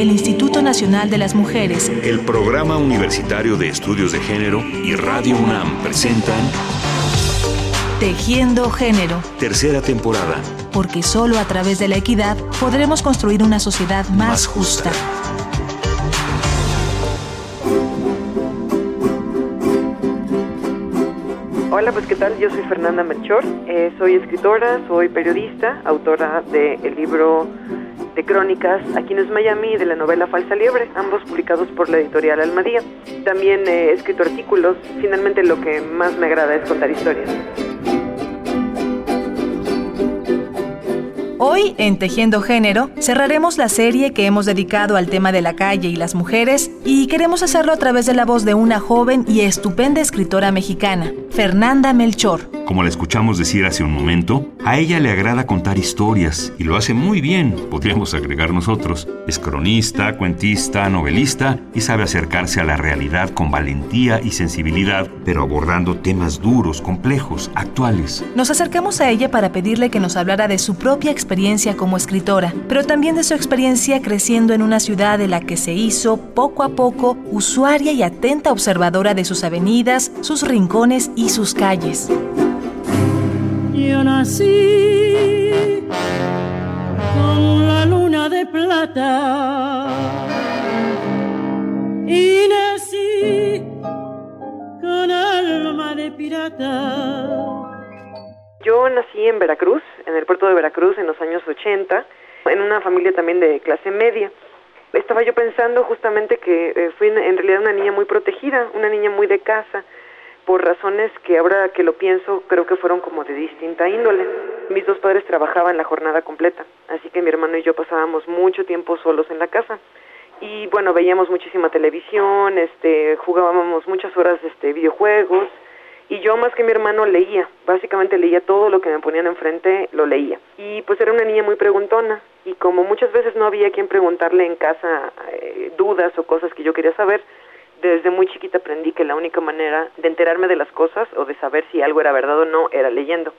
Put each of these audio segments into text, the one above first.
el Instituto Nacional de las Mujeres, el Programa Universitario de Estudios de Género y Radio UNAM presentan Tejiendo Género. Tercera temporada. Porque solo a través de la equidad podremos construir una sociedad más, justa. Hola, pues qué tal, yo soy Fernanda Melchor, eh, soy escritora, soy periodista, autora del libro de crónicas Aquí no es Miami de la novela Falsa Liebre, ambos publicados por la editorial Almadía. También he escrito artículos, finalmente lo que más me agrada es contar historias. Hoy, en Tejiendo Género, cerraremos la serie que hemos dedicado al tema de la calle y las mujeres y queremos hacerlo a través de la voz de una joven y estupenda escritora mexicana, Fernanda Melchor. Como la escuchamos decir hace un momento, a ella le agrada contar historias y lo hace muy bien, podríamos agregar nosotros. Es cronista, cuentista, novelista y sabe acercarse a la realidad con valentía y sensibilidad, pero abordando temas duros, complejos, actuales. Nos acercamos a ella para pedirle que nos hablara de su propia experiencia como escritora, pero también de su experiencia creciendo en una ciudad de la que se hizo poco a poco usuaria y atenta observadora de sus avenidas, sus rincones y sus calles. Yo nací con la luna de plata y nací con alma de pirata. Yo nací en Veracruz, en el puerto de Veracruz en los años 80, en una familia también de clase media. Estaba yo pensando justamente que eh, fui en realidad una niña muy protegida, una niña muy de casa por razones que ahora que lo pienso creo que fueron como de distinta índole. Mis dos padres trabajaban la jornada completa, así que mi hermano y yo pasábamos mucho tiempo solos en la casa. Y bueno, veíamos muchísima televisión, este, jugábamos muchas horas este videojuegos y yo más que mi hermano leía, básicamente leía todo lo que me ponían enfrente, lo leía. Y pues era una niña muy preguntona y como muchas veces no había quien preguntarle en casa eh, dudas o cosas que yo quería saber, desde muy chiquita aprendí que la única manera de enterarme de las cosas o de saber si algo era verdad o no era leyendo.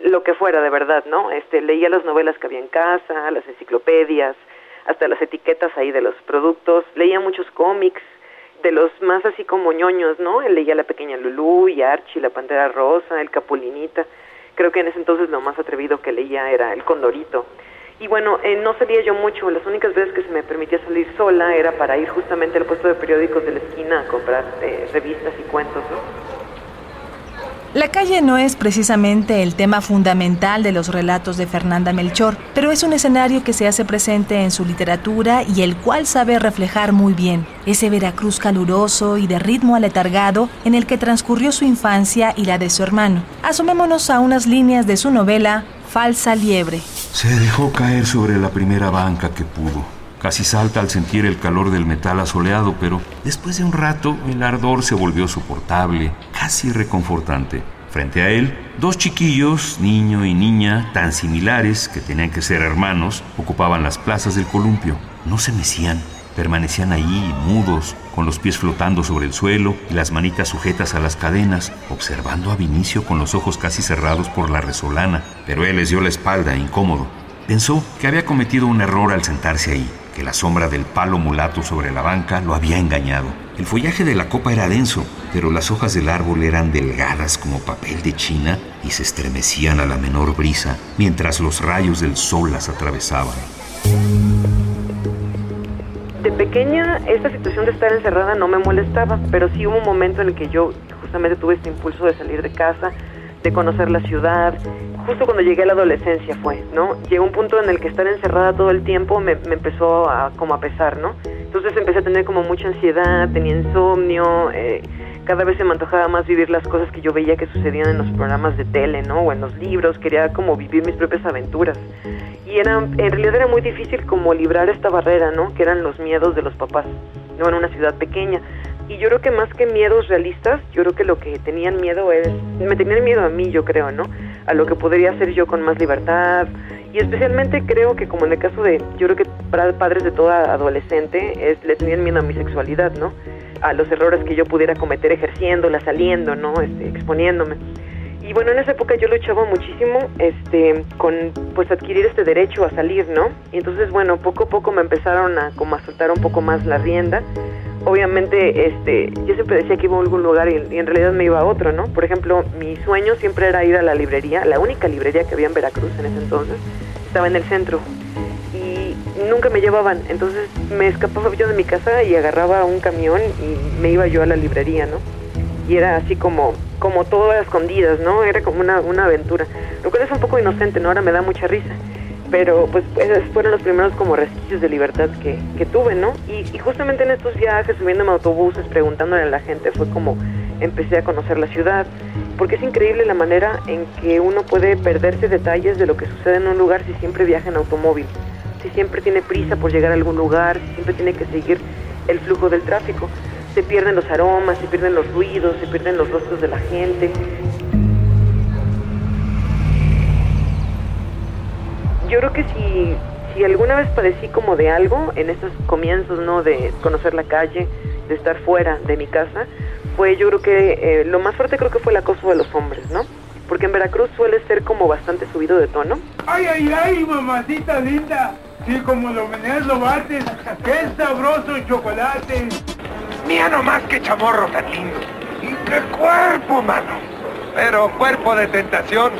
Lo que fuera de verdad, ¿no? Este, leía las novelas que había en casa, las enciclopedias, hasta las etiquetas ahí de los productos, leía muchos cómics, de los más así como ñoños, ¿no? Leía La Pequeña Lulú y Archie, La Pantera Rosa, El Capulinita. Creo que en ese entonces lo más atrevido que leía era El Condorito. Y bueno, eh, no salía yo mucho, las únicas veces que se me permitía salir sola era para ir justamente al puesto de periódicos de la esquina a comprar eh, revistas y cuentos, ¿no? La calle no es precisamente el tema fundamental de los relatos de Fernanda Melchor, pero es un escenario que se hace presente en su literatura y el cual sabe reflejar muy bien ese Veracruz caluroso y de ritmo aletargado en el que transcurrió su infancia y la de su hermano. Asomémonos a unas líneas de su novela Falsa Liebre. Se dejó caer sobre la primera banca que pudo. Casi salta al sentir el calor del metal asoleado, pero después de un rato el ardor se volvió soportable, casi reconfortante. Frente a él, dos chiquillos, niño y niña, tan similares que tenían que ser hermanos, ocupaban las plazas del columpio. No se mecían, permanecían ahí, mudos, con los pies flotando sobre el suelo y las manitas sujetas a las cadenas, observando a Vinicio con los ojos casi cerrados por la resolana, pero él les dio la espalda, incómodo. Pensó que había cometido un error al sentarse ahí, que la sombra del palo mulato sobre la banca lo había engañado. El follaje de la copa era denso, pero las hojas del árbol eran delgadas como papel de china y se estremecían a la menor brisa mientras los rayos del sol las atravesaban pequeña esta situación de estar encerrada no me molestaba, pero sí hubo un momento en el que yo justamente tuve este impulso de salir de casa, de conocer la ciudad. Justo cuando llegué a la adolescencia fue, ¿no? Llegó un punto en el que estar encerrada todo el tiempo me, empezó a como a pesar, ¿no? Entonces empecé a tener como mucha ansiedad, tenía insomnio, eh, cada vez se me antojaba más vivir las cosas que yo veía que sucedían en los programas de tele, ¿no? O en los libros, quería como vivir mis propias aventuras y era, en realidad era muy difícil como librar esta barrera, ¿no? Que eran los miedos de los papás, ¿no? En una ciudad pequeña. Y yo creo que más que miedos realistas, yo creo que lo que tenían miedo es, me tenían miedo a mí, yo creo, ¿no? A lo que podría hacer yo con más libertad. Y especialmente creo que como en el caso de, yo creo que para padres de toda adolescente, es, le tenían miedo a mi sexualidad, ¿no? A los errores que yo pudiera cometer ejerciéndola, saliendo, ¿no? Este, exponiéndome. Y bueno, en esa época yo luchaba muchísimo este, con pues adquirir este derecho a salir, ¿no? Y entonces, bueno, poco a poco me empezaron a como a soltar un poco más la rienda. Obviamente, este, yo siempre decía que iba a algún lugar y, y en realidad me iba a otro, ¿no? Por ejemplo, mi sueño siempre era ir a la librería, la única librería que había en Veracruz en ese entonces, estaba en el centro nunca me llevaban, entonces me escapaba yo de mi casa y agarraba un camión y me iba yo a la librería, ¿no? Y era así como, como todo a escondidas, ¿no? Era como una, una aventura, lo cual es un poco inocente, ¿no? Ahora me da mucha risa, pero pues esos fueron los primeros como resquicios de libertad que, que tuve, ¿no? Y, y justamente en estos viajes, subiéndome a autobuses, preguntándole a la gente, fue como empecé a conocer la ciudad, porque es increíble la manera en que uno puede perderse detalles de lo que sucede en un lugar si siempre viaja en automóvil si siempre tiene prisa por llegar a algún lugar, si siempre tiene que seguir el flujo del tráfico. Se pierden los aromas, se pierden los ruidos, se pierden los rostros de la gente. Yo creo que si, si alguna vez padecí como de algo en estos comienzos, ¿no? De conocer la calle, de estar fuera de mi casa, fue yo creo que eh, lo más fuerte creo que fue el acoso de los hombres, ¿no? Porque en Veracruz suele ser como bastante subido de tono. Ay, ay, ay, mamacita linda. Sí, como lo meneas, lo bates. Qué sabroso el chocolate. Mira nomás qué chamorro tan lindo. Y qué cuerpo, mano. Pero cuerpo de tentación,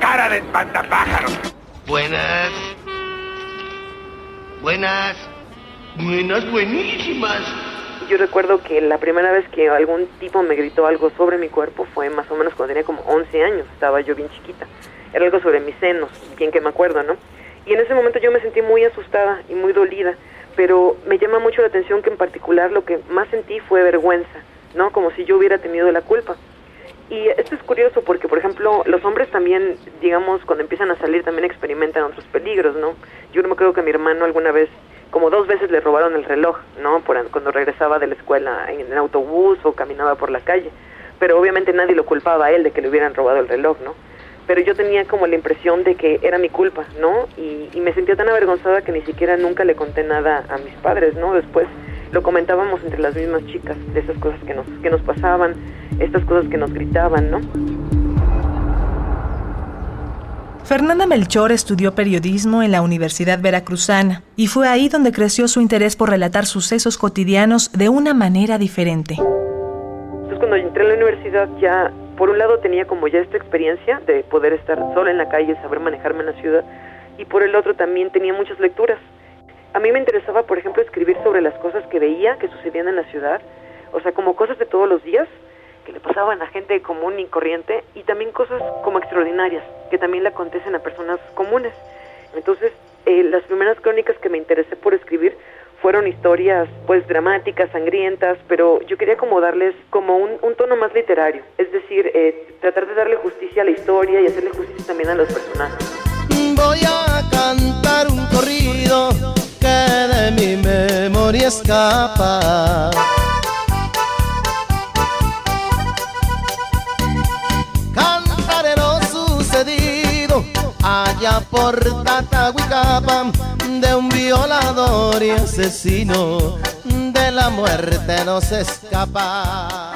cara de espantapájaros. Buenas. Buenas. Buenas, buenísimas. Yo recuerdo que la primera vez que algún tipo me gritó algo sobre mi cuerpo fue más o menos cuando tenía como 11 años, estaba yo bien chiquita. Era algo sobre mis senos, bien que me acuerdo, ¿no? Y en ese momento yo me sentí muy asustada y muy dolida, pero me llama mucho la atención que en particular lo que más sentí fue vergüenza, ¿no? Como si yo hubiera tenido la culpa. Y esto es curioso porque, por ejemplo, los hombres también, digamos, cuando empiezan a salir también experimentan otros peligros, ¿no? Yo no me acuerdo que mi hermano alguna vez, como dos veces le robaron el reloj, ¿no? Por, cuando regresaba de la escuela en autobús o caminaba por la calle. Pero obviamente nadie lo culpaba a él de que le hubieran robado el reloj, ¿no? Pero yo tenía como la impresión de que era mi culpa, ¿no? Y, y me sentía tan avergonzada que ni siquiera nunca le conté nada a mis padres, ¿no? Después lo comentábamos entre las mismas chicas, de esas cosas que nos, que nos pasaban, estas cosas que nos gritaban, ¿no? Fernanda Melchor estudió periodismo en la Universidad Veracruzana y fue ahí donde creció su interés por relatar sucesos cotidianos de una manera diferente. Entonces cuando entré a la universidad ya, por un lado tenía como ya esta experiencia de poder estar sola en la calle, saber manejarme en la ciudad, y por el otro también tenía muchas lecturas. A mí me interesaba, por ejemplo, escribir sobre las cosas que veía que sucedían en la ciudad, o sea, como cosas de todos los días que le pasaban a gente común y corriente, y también cosas como extraordinarias, que también le acontecen a personas comunes. Entonces, eh, las primeras crónicas que me interesé por escribir fueron historias pues dramáticas, sangrientas, pero yo quería como darles como un, tono más literario, es decir, eh, tratar de darle justicia a la historia y hacerle justicia también a los personajes. Voy a cantar un corrido que de mi memoria escapa. Por Tatahuicapa de un violador y asesino de la muerte no se escapa.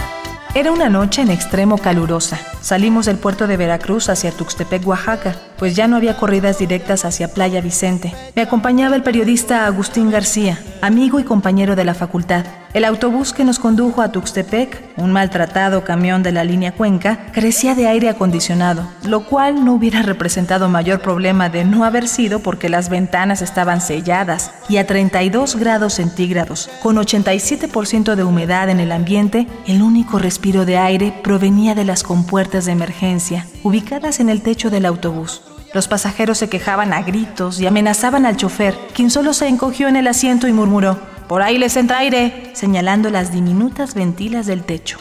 Era una noche en extremo calurosa. Salimos del puerto de Veracruz hacia Tuxtepec, Oaxaca, pues ya no había corridas directas hacia Playa Vicente. Me acompañaba el periodista Agustín García, amigo y compañero de la facultad. El autobús que nos condujo a Tuxtepec, un maltratado camión de la línea Cuenca, carecía de aire acondicionado, lo cual no hubiera representado mayor problema de no haber sido porque las ventanas estaban selladas y a 32 grados centígrados, con 87% de humedad en el ambiente, el único respiro de aire provenía de las compuertas de emergencia, ubicadas en el techo del autobús. Los pasajeros se quejaban a gritos y amenazaban al chofer, quien solo se encogió en el asiento y murmuró, Por ahí les entra aire, señalando las diminutas ventilas del techo.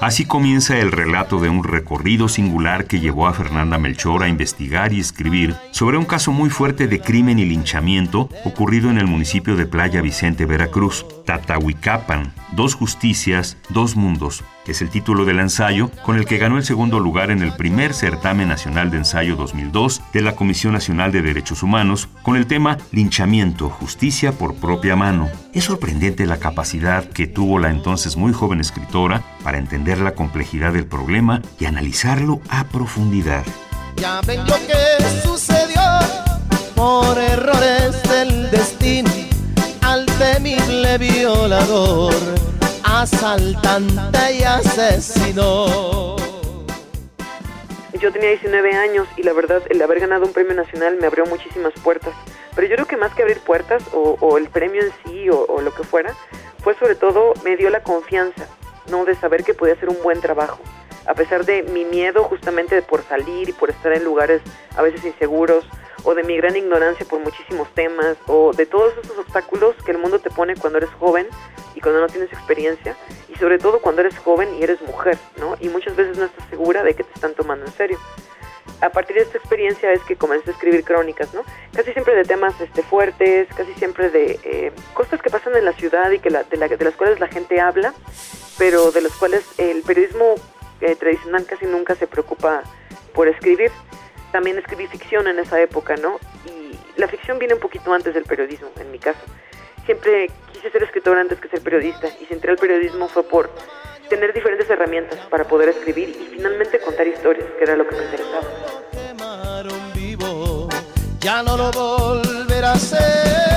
Así comienza el relato de un recorrido singular que llevó a Fernanda Melchor a investigar y escribir sobre un caso muy fuerte de crimen y linchamiento ocurrido en el municipio de Playa Vicente, Veracruz, Tatahuicapan, dos justicias, dos mundos. Es el título del ensayo con el que ganó el segundo lugar en el primer certamen nacional de ensayo 2002 de la Comisión Nacional de Derechos Humanos con el tema Linchamiento, justicia por propia mano. Es sorprendente la capacidad que tuvo la entonces muy joven escritora para entender la complejidad del problema y analizarlo a profundidad. Ya ven lo que sucedió por errores del destino al temible violador, asaltante y asesino. Yo tenía 19 años y la verdad el haber ganado un premio nacional me abrió muchísimas puertas. Pero yo creo que más que abrir puertas o, el premio en sí o, o lo que fuera, fue sobre todo me dio la confianza, ¿no? De saber que podía hacer un buen trabajo a pesar de mi miedo justamente por salir y por estar en lugares a veces inseguros, o de mi gran ignorancia por muchísimos temas, o de todos esos obstáculos que el mundo te pone cuando eres joven y cuando no tienes experiencia, y sobre todo cuando eres joven y eres mujer, ¿no? Y muchas veces no estás segura de que te están tomando en serio. A partir de esta experiencia es que comencé a escribir crónicas, ¿no? Casi siempre de temas este, fuertes, casi siempre de eh, cosas que pasan en la ciudad y que la, de, la, de las cuales la gente habla, pero de las cuales el periodismo eh, tradicional casi nunca se preocupa por escribir. También escribí ficción en esa época, ¿no? Y la ficción viene un poquito antes del periodismo, en mi caso. Siempre quise ser escritor antes que ser periodista y si entré al periodismo fue por tener diferentes herramientas para poder escribir y finalmente contar historias, que era lo que me interesaba. Ya no lo volverá a hacer.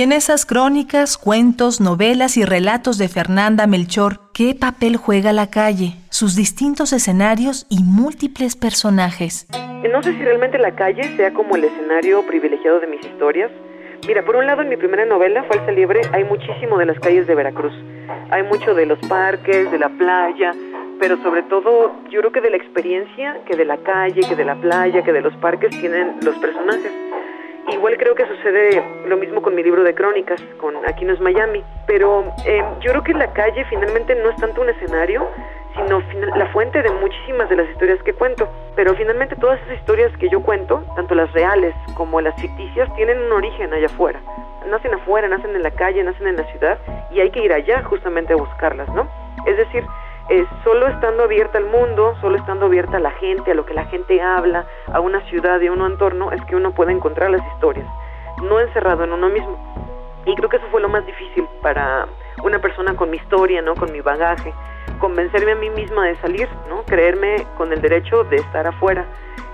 Y en esas crónicas, cuentos, novelas y relatos de Fernanda Melchor, ¿qué papel juega la calle, sus distintos escenarios y múltiples personajes? No sé si realmente la calle sea como el escenario privilegiado de mis historias. Mira, por un lado en mi primera novela, Falsa Liebre, hay muchísimo de las calles de Veracruz. Hay mucho de los parques, de la playa, pero sobre todo yo creo que de la experiencia que de la calle, que de la playa, que de los parques tienen los personajes. Igual creo que sucede lo mismo con mi libro de crónicas, con Aquí no es Miami, pero eh, yo creo que la calle finalmente no es tanto un escenario, sino la fuente de muchísimas de las historias que cuento. Pero finalmente todas esas historias que yo cuento, tanto las reales como las ficticias, tienen un origen allá afuera. Nacen afuera, nacen en la calle, nacen en la ciudad y hay que ir allá justamente a buscarlas, ¿no? Es decir, eh, solo estando abierta al mundo, solo estando abierta a la gente, a lo que la gente habla, a una ciudad y a un entorno, es que uno puede encontrar las historias, no encerrado en uno mismo. Y creo que eso fue lo más difícil para una persona con mi historia, ¿no? Con mi bagaje, convencerme a mí misma de salir, ¿no? Creerme con el derecho de estar afuera,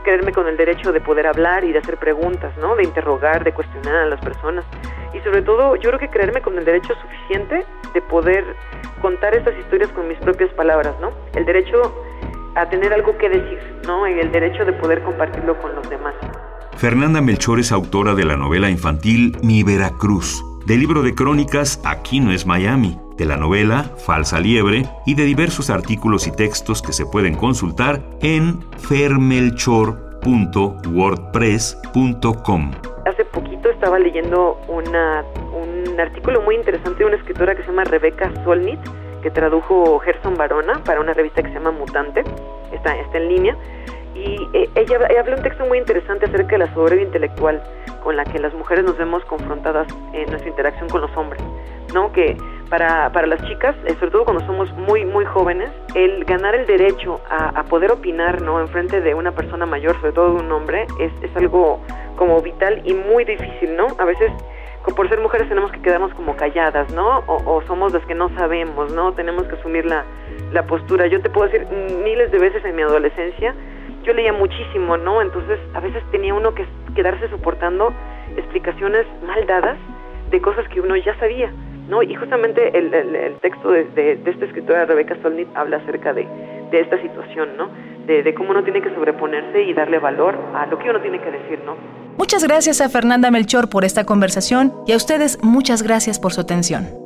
creerme con el derecho de poder hablar y de hacer preguntas, ¿no? De interrogar, de cuestionar a las personas. Y sobre todo, yo creo que creerme con el derecho suficiente de poder contar estas historias con mis propias palabras, ¿no? El derecho a tener algo que decir, ¿no? Y el derecho de poder compartirlo con los demás. Fernanda Melchor es autora de la novela infantil Mi Veracruz, del libro de crónicas Aquí no es Miami, de la novela Falsa Liebre y de diversos artículos y textos que se pueden consultar en fermelchor.wordpress.com. Hace poquito estaba leyendo un artículo muy interesante de una escritora que se llama Rebeca Solnit, que tradujo Gerson Barona para una revista que se llama Mutante, está, está en línea, y eh, ella, ella habla un texto muy interesante acerca de la soberbia intelectual con la que las mujeres nos vemos confrontadas en nuestra interacción con los hombres, ¿no? Que para, para las chicas, eh, sobre todo cuando somos muy, muy jóvenes, el ganar el derecho a, poder opinar, ¿no? En frente de una persona mayor, sobre todo de un hombre, es, es algo como vital y muy difícil, ¿no? A veces por ser mujeres tenemos que quedarnos como calladas, ¿no? O, o, somos las que no sabemos, ¿no? Tenemos que asumir la, la postura. Yo te puedo decir miles de veces en mi adolescencia, yo leía muchísimo, ¿no? Entonces a veces tenía uno que quedarse soportando explicaciones mal dadas de cosas que uno ya sabía, ¿no? Y justamente el, el, texto de, esta escritora Rebeca Solnit habla acerca de, de esta situación, ¿no? De, de, cómo uno tiene que sobreponerse y darle valor a lo que uno tiene que decir, ¿no? Muchas gracias a Fernanda Melchor por esta conversación y a ustedes muchas gracias por su atención.